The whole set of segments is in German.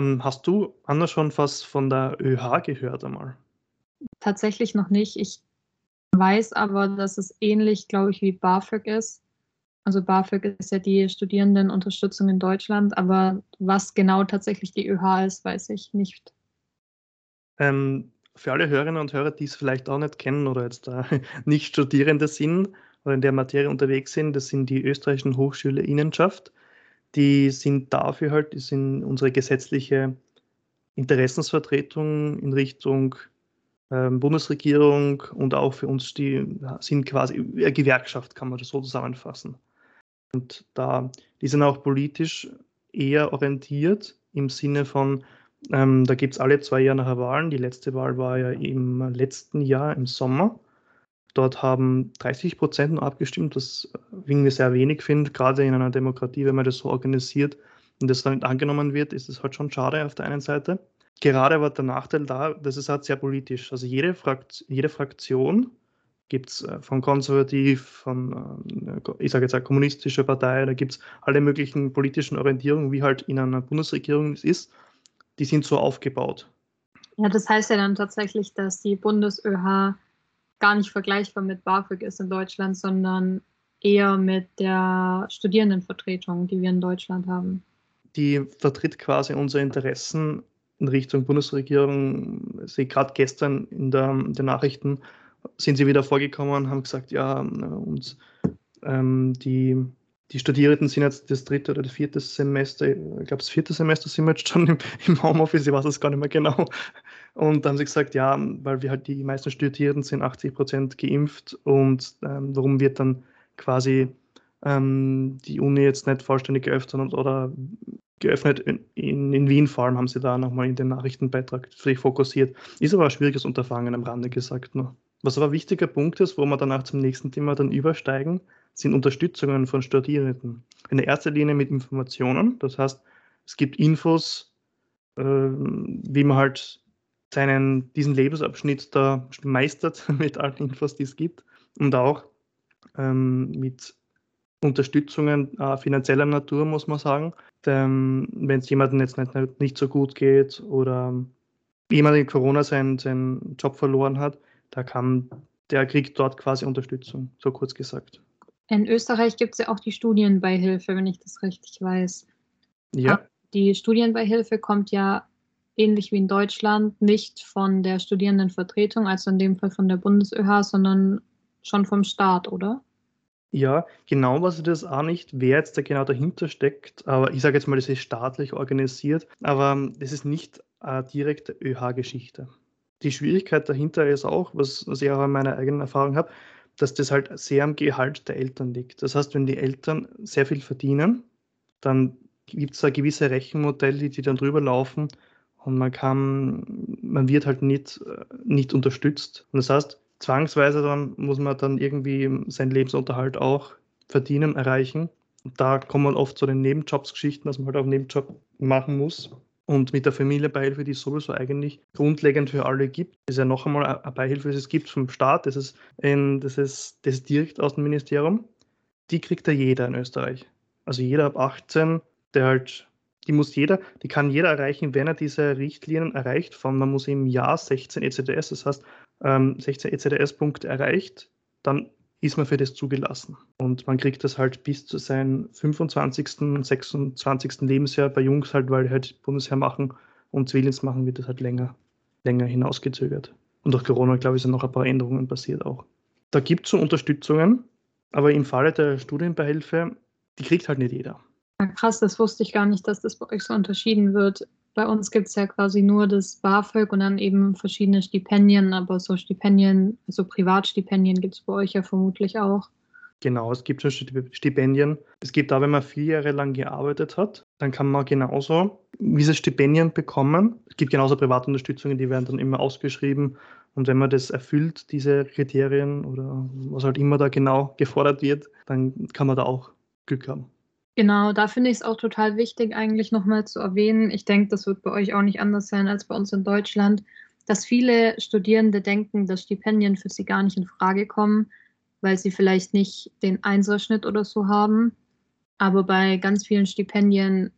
Ähm, hast du, Anna, schon was von der ÖH gehört einmal? Tatsächlich noch nicht. Ich weiß aber, dass es ähnlich, glaube ich, wie BAföG ist. Also BAföG ist ja die Studierendenunterstützung in Deutschland, aber was genau tatsächlich die ÖH ist, weiß ich nicht. Ähm, für alle Hörerinnen und Hörer, die es vielleicht auch nicht kennen oder jetzt da nicht Studierende sind oder in der Materie unterwegs sind, das sind die österreichischen Hochschule Innenschaft. Die sind dafür halt, die sind unsere gesetzliche Interessensvertretung in Richtung ähm, Bundesregierung und auch für uns die sind quasi Gewerkschaft, kann man das so zusammenfassen. Und da, die sind auch politisch eher orientiert im Sinne von, ähm, da gibt es alle zwei Jahre nachher Wahlen. Die letzte Wahl war ja im letzten Jahr im Sommer. Dort haben 30 Prozent nur abgestimmt, was irgendwie sehr wenig finde, gerade in einer Demokratie, wenn man das so organisiert und das dann nicht angenommen wird, ist es halt schon schade auf der einen Seite. Gerade war der Nachteil da, das ist halt sehr politisch. Also jede, Frakt jede Fraktion gibt es äh, von konservativ, von, äh, ich sage jetzt eine kommunistische Partei, da gibt es alle möglichen politischen Orientierungen, wie halt in einer Bundesregierung es ist, die sind so aufgebaut. Ja, das heißt ja dann tatsächlich, dass die BundesÖH gar nicht vergleichbar mit BAföG ist in Deutschland, sondern eher mit der Studierendenvertretung, die wir in Deutschland haben. Die vertritt quasi unsere Interessen in Richtung Bundesregierung. Sie gerade gestern in, der, in den Nachrichten sind sie wieder vorgekommen und haben gesagt, ja, uns ähm, die, die Studierenden sind jetzt das dritte oder das vierte Semester, ich glaube das vierte Semester sind wir jetzt schon im, im Homeoffice, ich weiß es gar nicht mehr genau. Und da haben sie gesagt, ja, weil wir halt die meisten Studierenden sind 80 Prozent geimpft und ähm, warum wird dann quasi ähm, die Uni jetzt nicht vollständig geöffnet oder geöffnet. In, in, in, Wien vor allem haben sie da nochmal in den Nachrichtenbeitrag sich fokussiert. Ist aber ein schwieriges Unterfangen am Rande gesagt nur. Was aber ein wichtiger Punkt ist, wo wir danach zum nächsten Thema dann übersteigen, sind Unterstützungen von Studierenden. In erster Linie mit Informationen. Das heißt, es gibt Infos, äh, wie man halt seinen, diesen Lebensabschnitt da meistert mit allen Infos, die es gibt. Und auch ähm, mit Unterstützungen äh, finanzieller Natur, muss man sagen. Wenn es jemandem jetzt nicht, nicht so gut geht oder jemand in Corona seinen, seinen Job verloren hat, da kann, der kriegt dort quasi Unterstützung, so kurz gesagt. In Österreich gibt es ja auch die Studienbeihilfe, wenn ich das richtig weiß. Ja. Die Studienbeihilfe kommt ja ähnlich wie in Deutschland nicht von der Studierendenvertretung, also in dem Fall von der BundesÖH, sondern schon vom Staat, oder? Ja, genau weiß ich das auch nicht, wer jetzt da genau dahinter steckt. Aber ich sage jetzt mal, das ist staatlich organisiert. Aber das ist nicht eine direkte ÖH-Geschichte. Die Schwierigkeit dahinter ist auch, was, was ich auch in meiner eigenen Erfahrung habe, dass das halt sehr am Gehalt der Eltern liegt. Das heißt, wenn die Eltern sehr viel verdienen, dann gibt es da gewisse Rechenmodelle, die dann drüber laufen und man kann, man wird halt nicht, nicht unterstützt. Und das heißt, zwangsweise dann muss man dann irgendwie seinen Lebensunterhalt auch verdienen, erreichen. Und da kommt man oft zu den Nebenjobs-Geschichten, dass man halt auch einen Nebenjob machen muss. Und mit der Familienbeihilfe, die es sowieso eigentlich grundlegend für alle gibt, ist ja noch einmal eine Beihilfe, die es gibt vom Staat, das ist, ein, das, ist, das ist direkt aus dem Ministerium. Die kriegt ja jeder in Österreich. Also jeder ab 18, der halt, die muss jeder, die kann jeder erreichen, wenn er diese Richtlinien erreicht, von man muss im Jahr 16 ECDS, das heißt ähm, 16 ECDS-Punkte erreicht, dann ist man für das zugelassen. Und man kriegt das halt bis zu seinem 25., 26. Lebensjahr bei Jungs halt, weil halt Bundesheer machen und Zivildienst machen, wird das halt länger, länger hinausgezögert. Und durch Corona, glaube ich, sind noch ein paar Änderungen passiert auch. Da gibt es so Unterstützungen, aber im Falle der Studienbeihilfe, die kriegt halt nicht jeder. Ja, krass, das wusste ich gar nicht, dass das bei euch so unterschieden wird. Bei uns gibt es ja quasi nur das BAföG und dann eben verschiedene Stipendien, aber so Stipendien, also Privatstipendien gibt es bei euch ja vermutlich auch. Genau, es gibt schon Stipendien. Es gibt da, wenn man vier Jahre lang gearbeitet hat, dann kann man genauso diese Stipendien bekommen. Es gibt genauso Privatunterstützungen, die werden dann immer ausgeschrieben. Und wenn man das erfüllt, diese Kriterien oder was halt immer da genau gefordert wird, dann kann man da auch Glück haben. Genau, da finde ich es auch total wichtig, eigentlich nochmal zu erwähnen. Ich denke, das wird bei euch auch nicht anders sein als bei uns in Deutschland, dass viele Studierende denken, dass Stipendien für sie gar nicht in Frage kommen, weil sie vielleicht nicht den Einserschnitt oder so haben. Aber bei ganz vielen Stipendien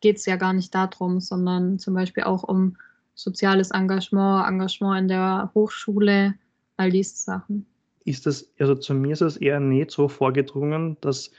geht es ja gar nicht darum, sondern zum Beispiel auch um soziales Engagement, Engagement in der Hochschule, all diese Sachen. Ist das, also zu mir ist es eher nicht so vorgedrungen, dass,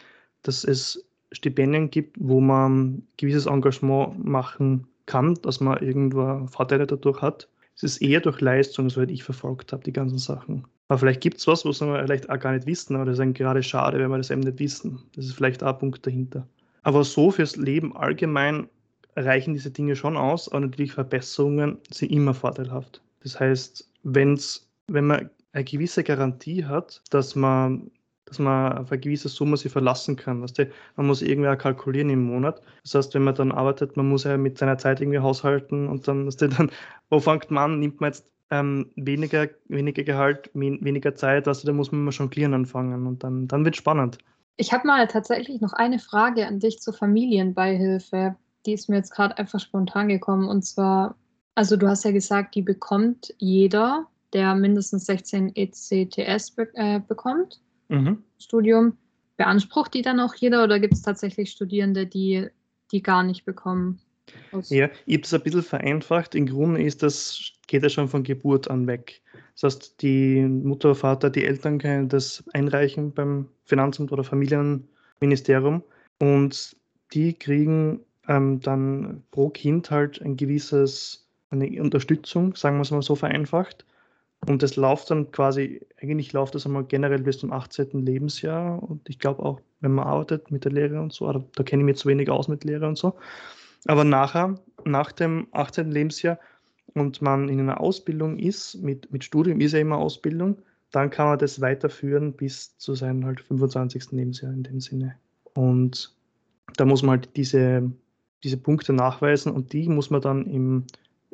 dass es Stipendien gibt, wo man gewisses Engagement machen kann, dass man irgendwo Vorteile dadurch hat. Es ist eher durch Leistung, soweit ich verfolgt habe, die ganzen Sachen. Aber vielleicht gibt es was, was wir vielleicht auch gar nicht wissen, aber das ist gerade schade, wenn wir das eben nicht wissen. Das ist vielleicht auch ein Punkt dahinter. Aber so fürs Leben allgemein reichen diese Dinge schon aus, aber natürlich Verbesserungen sind immer vorteilhaft. Das heißt, wenn's, wenn man eine gewisse Garantie hat, dass man, dass man auf eine gewisse Summe sich verlassen kann. Weißt du? Man muss irgendwie kalkulieren im Monat. Das heißt, wenn man dann arbeitet, man muss ja mit seiner Zeit irgendwie haushalten und dann, weißt du, dann wo fängt man an, nimmt man jetzt ähm, weniger, weniger Gehalt, weniger Zeit, weißt du, da muss man mal jonglieren anfangen und dann, dann wird es spannend. Ich habe mal tatsächlich noch eine Frage an dich zur Familienbeihilfe. Die ist mir jetzt gerade einfach spontan gekommen. Und zwar, also du hast ja gesagt, die bekommt jeder, der mindestens 16 ECTS be äh, bekommt. Mhm. Studium. Beansprucht die dann auch jeder oder gibt es tatsächlich Studierende, die die gar nicht bekommen? Ja, ich habe es ein bisschen vereinfacht. Im Grunde ist das, geht das schon von Geburt an weg. Das heißt, die Mutter, Vater, die Eltern können das einreichen beim Finanzamt oder Familienministerium und die kriegen ähm, dann pro Kind halt ein gewisses, eine Unterstützung, sagen wir es mal so vereinfacht. Und das läuft dann quasi, eigentlich läuft das einmal generell bis zum 18. Lebensjahr. Und ich glaube auch, wenn man arbeitet mit der Lehre und so, da, da kenne ich mich zu wenig aus mit Lehre und so. Aber nachher, nach dem 18. Lebensjahr und man in einer Ausbildung ist, mit, mit Studium ist ja immer Ausbildung, dann kann man das weiterführen bis zu seinem halt 25. Lebensjahr in dem Sinne. Und da muss man halt diese, diese Punkte nachweisen und die muss man dann im,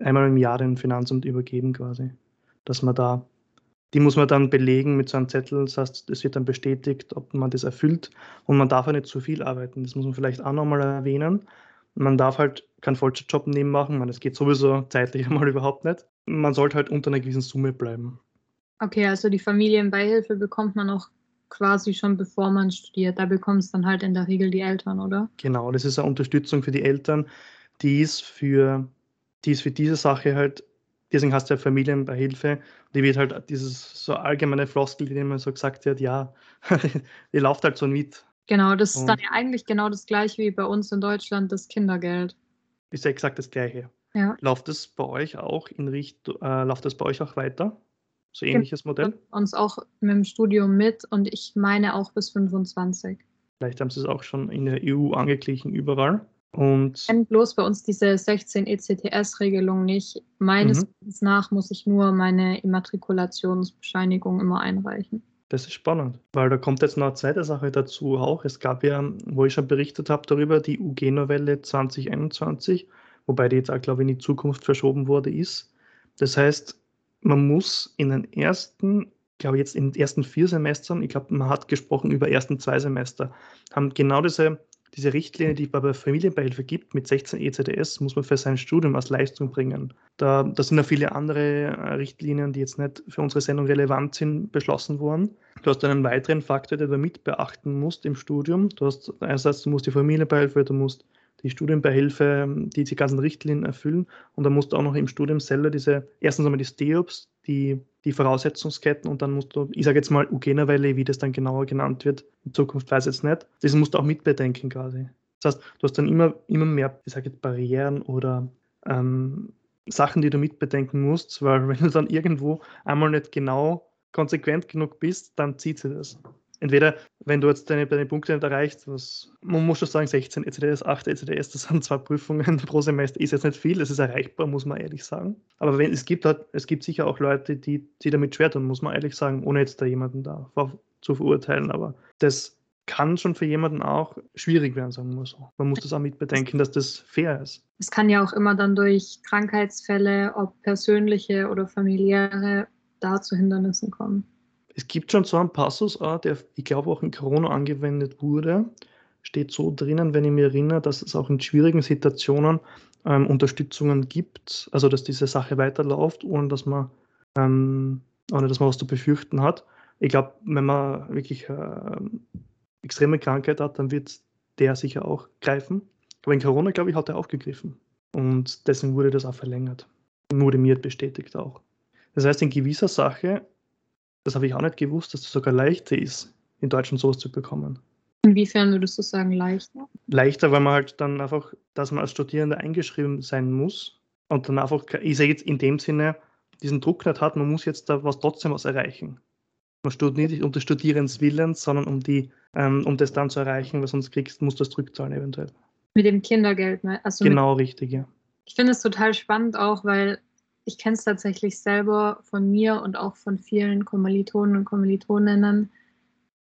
einmal im Jahr dem Finanzamt übergeben quasi. Dass man da, die muss man dann belegen mit so einem Zettel, das heißt, es wird dann bestätigt, ob man das erfüllt und man darf ja nicht zu viel arbeiten. Das muss man vielleicht auch nochmal erwähnen. Man darf halt keinen Vollzeitjob nehmen machen, das geht sowieso zeitlich einmal überhaupt nicht. Man sollte halt unter einer gewissen Summe bleiben. Okay, also die Familienbeihilfe bekommt man auch quasi schon bevor man studiert. Da bekommen es dann halt in der Regel die Eltern, oder? Genau, das ist eine Unterstützung für die Eltern, die ist für, die ist für diese Sache halt, deswegen hast du ja Familienbeihilfe, die wird halt dieses so allgemeine Floskel, die immer so gesagt wird, ja, die läuft halt so mit. Genau, das ist dann ja eigentlich genau das gleiche wie bei uns in Deutschland das Kindergeld. Ist ja exakt das gleiche. Ja. Läuft das bei euch auch in Richtung, äh, läuft das bei euch auch weiter? So ähnliches genau, Modell? Uns auch mit dem Studium mit und ich meine auch bis 25. Vielleicht haben sie es auch schon in der EU angeglichen, überall. Und bloß bei uns diese 16 ECTS-Regelung nicht. Meines mhm. Wissens nach muss ich nur meine Immatrikulationsbescheinigung immer einreichen. Das ist spannend, weil da kommt jetzt noch eine zweite Sache dazu auch. Es gab ja, wo ich schon berichtet habe darüber, die UG-Novelle 2021, wobei die jetzt auch, glaube ich, in die Zukunft verschoben wurde, ist. Das heißt, man muss in den ersten, glaube ich, jetzt in den ersten vier Semestern, ich glaube, man hat gesprochen über ersten zwei Semester, haben genau diese diese Richtlinie, die es bei Familienbeihilfe gibt, mit 16 ECDS, muss man für sein Studium als Leistung bringen. Da, da sind ja viele andere äh, Richtlinien, die jetzt nicht für unsere Sendung relevant sind, beschlossen worden. Du hast einen weiteren Faktor, den du mit beachten musst im Studium. Du hast einerseits, du musst die Familienbeihilfe, du musst die Studienbeihilfe, die die ganzen Richtlinien erfüllen. Und dann musst du auch noch im Studium selber diese, erstens einmal die STEOPS, die, die Voraussetzungsketten und dann musst du, ich sage jetzt mal UGENA-Welle, wie das dann genauer genannt wird, in Zukunft weiß ich jetzt nicht, das musst du auch mitbedenken quasi. Das heißt, du hast dann immer, immer mehr, ich sage jetzt Barrieren oder ähm, Sachen, die du mitbedenken musst, weil wenn du dann irgendwo einmal nicht genau konsequent genug bist, dann zieht sie das entweder, wenn du jetzt deine, deine Punkte nicht erreichst, was, man muss schon sagen, 16 ECDS, 8 ECDS, das sind zwei Prüfungen pro Semester, ist jetzt nicht viel, das ist erreichbar, muss man ehrlich sagen. Aber wenn, es gibt halt, es gibt sicher auch Leute, die sich damit schwer tun, muss man ehrlich sagen, ohne jetzt da jemanden da zu verurteilen, aber das kann schon für jemanden auch schwierig werden, sagen wir so. Man muss das auch mit bedenken, dass das fair ist. Es kann ja auch immer dann durch Krankheitsfälle, ob persönliche oder familiäre, da zu Hindernissen kommen. Es gibt schon so einen Passus, ah, der, ich glaube, auch in Corona angewendet wurde. Steht so drinnen, wenn ich mich erinnere, dass es auch in schwierigen Situationen ähm, Unterstützungen gibt, also dass diese Sache weiterläuft, ohne dass man, ähm, ohne dass man was zu befürchten hat. Ich glaube, wenn man wirklich äh, extreme Krankheit hat, dann wird der sicher auch greifen. Aber in Corona, glaube ich, hat er aufgegriffen. Und deswegen wurde das auch verlängert. Modemiert bestätigt auch. Das heißt, in gewisser Sache, das habe ich auch nicht gewusst, dass es sogar leichter ist, in Deutschland sowas zu bekommen. Inwiefern würdest du sagen leichter? Leichter, weil man halt dann einfach, dass man als Studierender eingeschrieben sein muss und dann einfach, ich sage jetzt in dem Sinne, diesen Druck nicht hat, man muss jetzt da was trotzdem was erreichen. Man studiert nicht um des Studierens Willens, sondern um die, ähm, um das dann zu erreichen, weil sonst kriegst, musst du das zurückzahlen eventuell. Mit dem Kindergeld, ne? Also genau, richtig, ja. Ich finde es total spannend auch, weil ich kenne es tatsächlich selber von mir und auch von vielen Kommilitonen und Kommilitoninnen,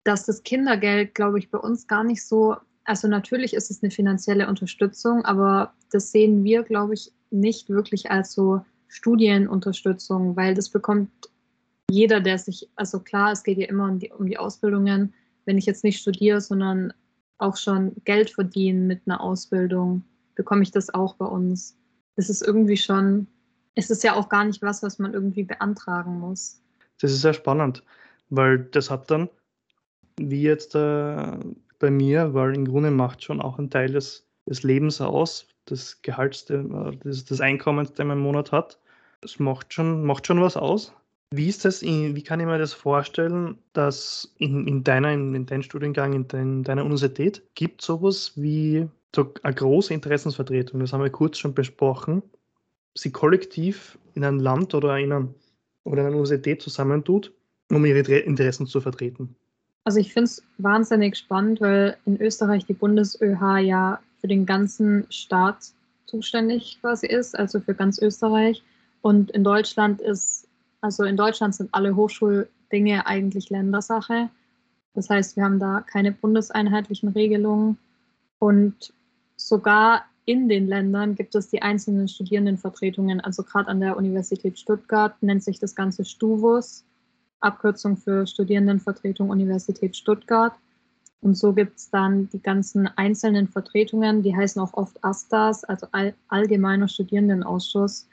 dass das Kindergeld, glaube ich, bei uns gar nicht so, also natürlich ist es eine finanzielle Unterstützung, aber das sehen wir, glaube ich, nicht wirklich als so Studienunterstützung, weil das bekommt jeder, der sich, also klar, es geht ja immer um die, um die Ausbildungen, wenn ich jetzt nicht studiere, sondern auch schon Geld verdiene mit einer Ausbildung, bekomme ich das auch bei uns. Das ist irgendwie schon, es ist ja auch gar nicht was, was man irgendwie beantragen muss. Das ist sehr spannend, weil das hat dann, wie jetzt äh, bei mir, weil im Grunde macht schon auch ein Teil des, des Lebens aus, des Gehalts, äh, des, des Einkommens, den man im Monat hat. Das macht schon, macht schon was aus. Wie ist das, wie kann ich mir das vorstellen, dass in, in, deiner, in, in deinem Studiengang, in, dein, deiner Universität, gibt es sowas wie so eine große Interessensvertretung? Das haben wir kurz schon besprochen. Sie kollektiv in ein Land oder in, einem, oder in einer Universität zusammentut, um ihre Interessen zu vertreten. Also ich finde es wahnsinnig spannend, weil in Österreich die BundesÖH ja für den ganzen Staat zuständig quasi ist, also für ganz Österreich. Und in Deutschland ist, also in Deutschland sind alle Hochschuldinge eigentlich Ländersache. Das heißt, wir haben da keine bundeseinheitlichen Regelungen. Und sogar in den Ländern gibt es die einzelnen Studierendenvertretungen. Also gerade an der Universität Stuttgart nennt sich das Ganze STUVUS, Abkürzung für Studierendenvertretung Universität Stuttgart. Und so gibt es dann die ganzen einzelnen Vertretungen, die heißen auch oft ASTAs, also All Allgemeiner Studierendenausschuss.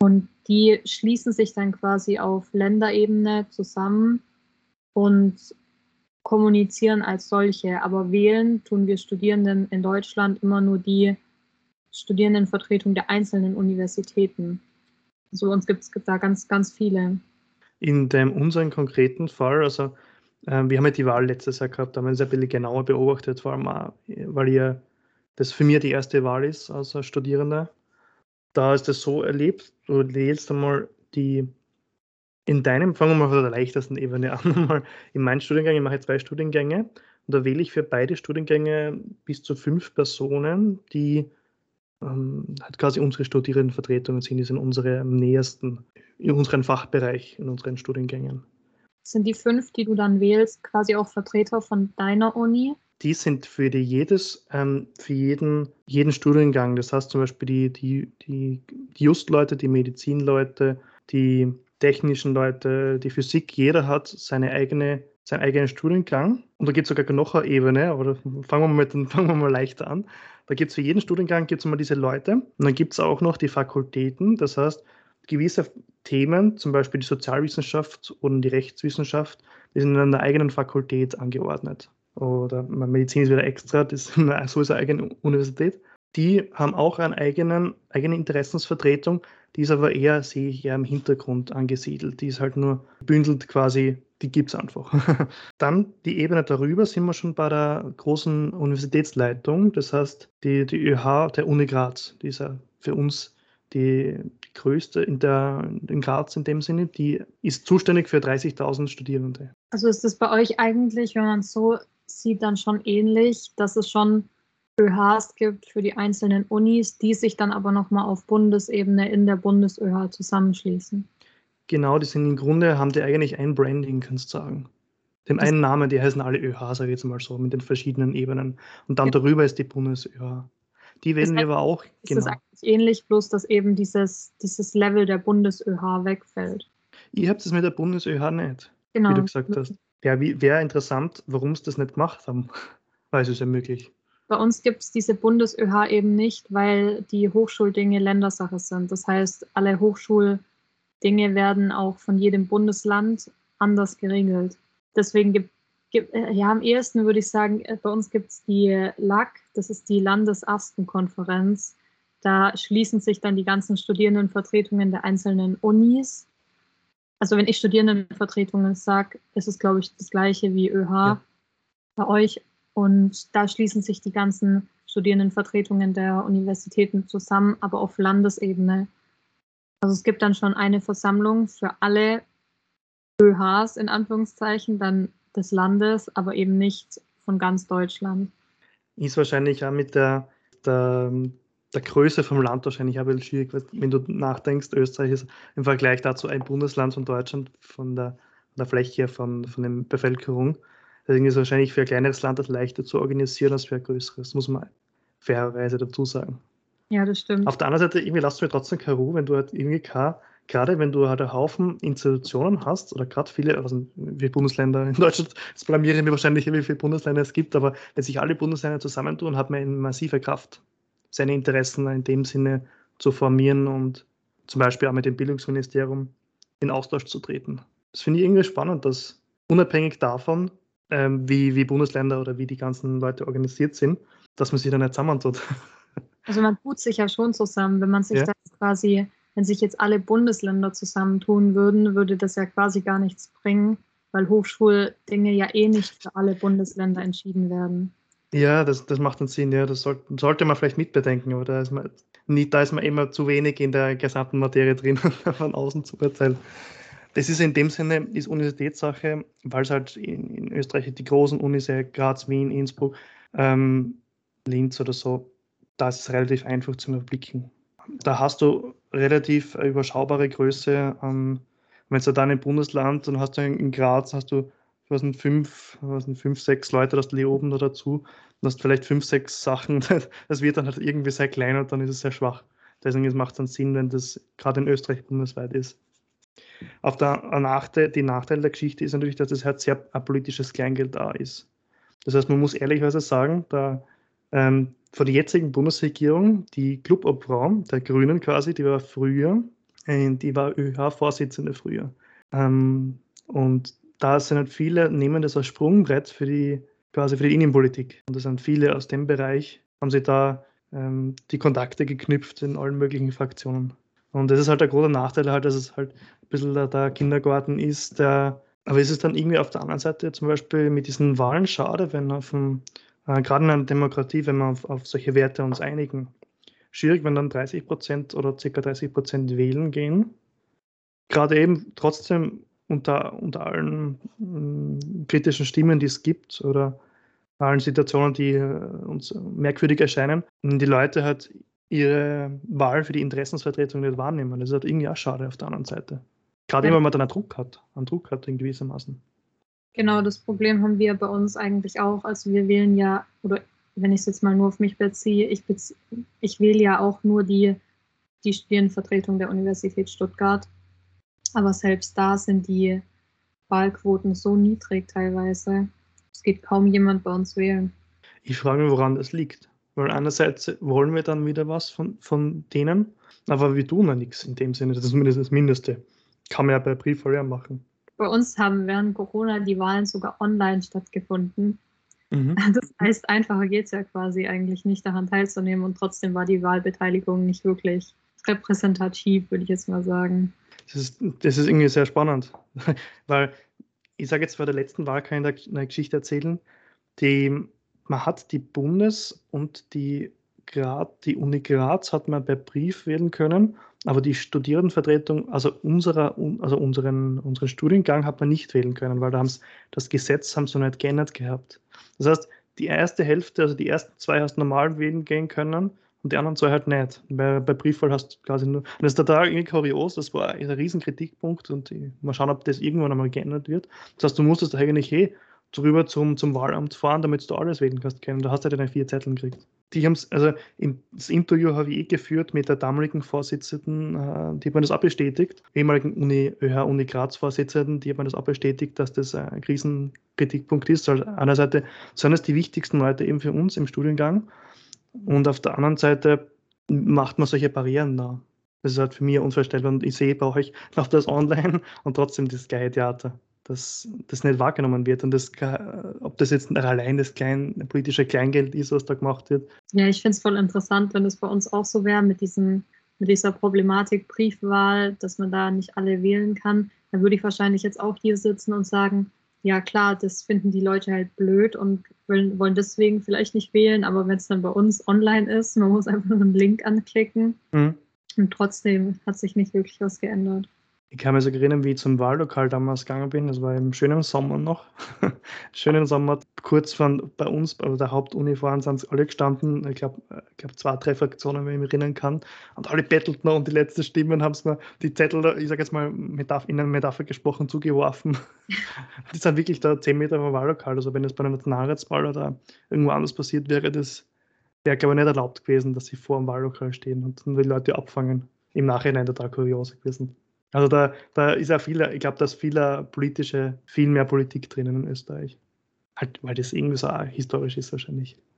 Und die schließen sich dann quasi auf Länderebene zusammen und kommunizieren als solche. Aber wählen tun wir Studierenden in Deutschland immer nur die Studierendenvertretung der einzelnen Universitäten. So also uns gibt es da ganz, ganz viele. In dem unseren konkreten Fall, also ähm, wir haben ja die Wahl letztes Jahr gehabt, haben wir es ein bisschen genauer beobachtet, vor allem auch, weil ja das für mich die erste Wahl ist als Studierender. Da ist das so erlebt, du wählst einmal die, in deinem, fangen wir mal von der leichtesten Ebene an, mal in meinem Studiengang, ich mache zwei Studiengänge und da wähle ich für beide Studiengänge bis zu fünf Personen, die ähm, halt quasi unsere Studierendenvertretungen sind, die sind unsere am nähersten in unserem Fachbereich, in unseren Studiengängen. Sind die fünf, die du dann wählst, quasi auch Vertreter von deiner Uni? Die sind für, die jedes, ähm, für jeden, jeden Studiengang. Das heißt zum Beispiel die, die, die, die Just-Leute, die Medizinleute, die technischen Leute, die Physik. Jeder hat seine eigene, seinen eigenen Studiengang. Und da gibt es sogar noch eine Ebene, aber fangen wir mal, mit, fangen wir mal leichter an. Da gibt es für jeden Studiengang gibt's immer diese Leute. Und dann gibt es auch noch die Fakultäten. Das heißt, gewisse Themen, zum Beispiel die Sozialwissenschaft oder die Rechtswissenschaft, die sind in einer eigenen Fakultät angeordnet. Oder Medizin ist wieder extra, das ist eine, so ist eine eigene Universität. Die haben auch eine eigenen, eigene Interessensvertretung, die ist aber eher, sehe ich, eher im Hintergrund angesiedelt. Die ist halt nur bündelt quasi, die gibt es einfach. Dann die Ebene darüber sind wir schon bei der großen Universitätsleitung, das heißt die, die ÖH der Uni Graz, die ist ja für uns die, die größte in, der, in Graz in dem Sinne, die ist zuständig für 30.000 Studierende. Also ist das bei euch eigentlich, wenn man es so sieht, dann schon ähnlich, dass es schon ÖHs gibt für die einzelnen Unis, die sich dann aber nochmal auf Bundesebene in der BundesÖH zusammenschließen? Genau, die sind im Grunde, haben die eigentlich ein Branding, kannst du sagen. Dem einen Namen, die heißen alle ÖH, sage ich jetzt mal so, mit den verschiedenen Ebenen. Und dann ja. darüber ist die BundesÖH. Die werden wir aber auch. Ist genau. das eigentlich ähnlich, bloß dass eben dieses, dieses Level der BundesÖH wegfällt? Ihr habt es mit der BundesÖH nicht, genau. wie du gesagt hast. Ja, wäre interessant, warum sie das nicht gemacht haben, weil es ist ja möglich. Bei uns gibt es diese BundesÖH eben nicht, weil die Hochschuldinge Ländersache sind. Das heißt, alle Hochschuldinge werden auch von jedem Bundesland anders geregelt. Deswegen gibt, gibt ja am ehesten würde ich sagen, bei uns gibt es die LAG, das ist die Landesastenkonferenz. Da schließen sich dann die ganzen Studierendenvertretungen der einzelnen Unis. Also wenn ich Studierendenvertretungen sage, ist es, glaube ich, das gleiche wie ÖH ja. bei euch. Und da schließen sich die ganzen Studierendenvertretungen der Universitäten zusammen, aber auf Landesebene. Also es gibt dann schon eine Versammlung für alle ÖHs in Anführungszeichen, dann des Landes, aber eben nicht von ganz Deutschland. Ist wahrscheinlich auch mit der, der, der Größe vom Land wahrscheinlich auch ein bisschen schwierig, wenn du nachdenkst, Österreich ist im Vergleich dazu ein Bundesland von Deutschland von der, von der Fläche, von, von der Bevölkerung. Deswegen ist es wahrscheinlich für ein kleineres Land das leichter zu organisieren als für ein größeres, muss man fairerweise dazu sagen. Ja, das stimmt. Auf der anderen Seite, irgendwie lasst du mir trotzdem keine Ruhe, wenn du halt irgendwie keine gerade wenn du halt einen Haufen Institutionen hast, oder gerade viele, also wie Bundesländer in Deutschland, das blamieren wir wahrscheinlich, wie viele Bundesländer es gibt, aber wenn sich alle Bundesländer zusammentun, hat man eine massive Kraft, seine Interessen in dem Sinne zu formieren und zum Beispiel auch mit dem Bildungsministerium in Austausch zu treten. Das finde ich irgendwie spannend, dass unabhängig davon, ähm, wie, wie Bundesländer oder wie die ganzen Leute organisiert sind, dass man sich dann nicht zusammentut. Also man tut sich ja schon zusammen, wenn man sich ja. das quasi wenn sich jetzt alle Bundesländer zusammentun würden, würde das ja quasi gar nichts bringen, weil Hochschuldinge ja eh nicht für alle Bundesländer entschieden werden. Ja, das, das macht einen Sinn, ja. Das sollte, sollte man vielleicht mitbedenken, aber da ist man, nicht, da ist man immer zu wenig in der gesamten Materie drin, von außen zu urteilen. Das ist in dem Sinne ist Universitätssache, weil es halt in, in, Österreich die großen Unis, Graz, Wien, Innsbruck, ähm, Linz oder so, da ist es relativ einfach zu überblicken da hast du relativ überschaubare Größe. Ähm, wenn du dann im Bundesland, dann hast du in Graz, hast du was sind fünf, was sind fünf, sechs Leute, das du oben da dazu, und hast vielleicht fünf, sechs Sachen, das wird dann halt irgendwie sehr klein und dann ist es sehr schwach. Deswegen macht es dann Sinn, wenn das gerade in Österreich bundesweit ist. Auf der Nachteil, die Nachteil der Geschichte ist natürlich, dass es halt sehr politisches Kleingeld da ist. Das heißt, man muss ehrlicherweise sagen, da ähm, von der jetzigen Bundesregierung, die Clubobfrau der Grünen quasi, die war früher, äh, die war ÖH-Vorsitzende früher. Ähm, und da sind halt viele, nehmen das als Sprungbrett für die, quasi für die Innenpolitik. Und da sind viele aus dem Bereich, haben sie da ähm, die Kontakte geknüpft in allen möglichen Fraktionen. Und das ist halt der große Nachteil, halt, dass es halt ein bisschen der, der Kindergarten ist, der, aber es ist dann irgendwie auf der anderen Seite zum Beispiel mit diesen Wahlen schade, wenn auf dem äh, gerade in einer Demokratie, wenn wir auf, auf solche Werte uns einigen. Schwierig, wenn dann 30 Prozent oder ca. 30 Prozent wählen gehen. Gerade eben trotzdem unter, unter allen mh, kritischen Stimmen, die es gibt oder allen Situationen, die äh, uns merkwürdig erscheinen, die Leute halt ihre Wahl für die Interessensvertretung nicht wahrnehmen. Das ist halt irgendwie auch schade auf der anderen Seite. Gerade ja. wenn man dann einen Druck hat, einen Druck hat in gewissermaßen. Genau, das Problem haben wir bei uns eigentlich auch. Also wir wählen ja, oder wenn ich es jetzt mal nur auf mich beziehe, ich, bezie ich wähle ja auch nur die, die Studierendenvertretung der Universität Stuttgart. Aber selbst da sind die Wahlquoten so niedrig teilweise. Es geht kaum jemand bei uns wählen. Ich frage mich, woran das liegt. Weil einerseits wollen wir dann wieder was von, von denen, aber wir tun ja nichts in dem Sinne. Das ist zumindest das Mindeste. Kann man ja bei Briefwahl machen. Bei uns haben während Corona die Wahlen sogar online stattgefunden. Mhm. Das heißt, einfacher geht es ja quasi eigentlich nicht, daran teilzunehmen und trotzdem war die Wahlbeteiligung nicht wirklich repräsentativ, würde ich jetzt mal sagen. Das ist, das ist irgendwie sehr spannend, weil ich sage jetzt bei der letzten Wahl kann ich eine Geschichte erzählen, die, man hat die Bundes- und die, Grad, die Uni Graz hat man per Brief wählen können aber die Studierendenvertretung, also, unserer, also unseren, unseren Studiengang hat man nicht wählen können, weil da das Gesetz haben sie noch nicht geändert gehabt. Das heißt, die erste Hälfte, also die ersten zwei hast du normal wählen gehen können und die anderen zwei halt nicht. Bei, bei Briefwahl hast du quasi nur. Das ist total irgendwie kurios, das war ein riesen Kritikpunkt und die, mal schauen, ob das irgendwann einmal geändert wird. Das heißt, du musstest eigentlich eh drüber zum, zum Wahlamt fahren, damit du alles wählen kannst können. Du hast ja halt deine vier Zettel gekriegt die haben also das Interview habe ich eh geführt mit der damaligen Vorsitzenden, äh, die hat mir das auch bestätigt, ehemaligen Uni, ÖH Uni Graz Vorsitzenden, die hat mir das auch bestätigt, dass das ein Krisenkritikpunkt ist. Also einer Seite sind es die wichtigsten Leute eben für uns im Studiengang und auf der anderen Seite macht man solche Barrieren da. Das ist halt für mich unvorstellbar und ich sehe bei euch noch das online und trotzdem das gleiche Theater. Dass das nicht wahrgenommen wird und das, ob das jetzt allein das klein, politische Kleingeld ist, was da gemacht wird. Ja, ich finde es voll interessant, wenn es bei uns auch so wäre mit, diesen, mit dieser Problematik Briefwahl, dass man da nicht alle wählen kann. Dann würde ich wahrscheinlich jetzt auch hier sitzen und sagen, ja klar, das finden die Leute halt blöd und wollen, wollen deswegen vielleicht nicht wählen, aber wenn es dann bei uns online ist, man muss einfach nur einen Link anklicken mhm. und trotzdem hat sich nicht wirklich was geändert. Ich kann mich so erinnern, wie ich zum Wahllokal damals gegangen bin. Das war im schönen Sommer noch. schönen Sommer, kurz von bei uns, bei der Hauptuni vorne sind alle gestanden. Ich glaube, glaub zwei, drei Fraktionen, wenn ich mich erinnern kann. Und alle bettelten und die letzten Stimmen haben es mir die Zettel, ich sage jetzt mal Metaph in einer Metapher gesprochen, zugeworfen. die sind wirklich da zehn Meter vom Wahllokal. Also wenn es bei einer Nationalratswahl oder irgendwo anders passiert wäre, das wäre, glaube ich, nicht erlaubt gewesen, dass sie vor dem Wahllokal stehen und die Leute abfangen. Im Nachhinein total kurios gewesen. Also da, da ist ja viel, ich glaube, da ist viel politische, viel mehr Politik drinnen in Österreich. Halt, weil das irgendwie so historisch ist wahrscheinlich.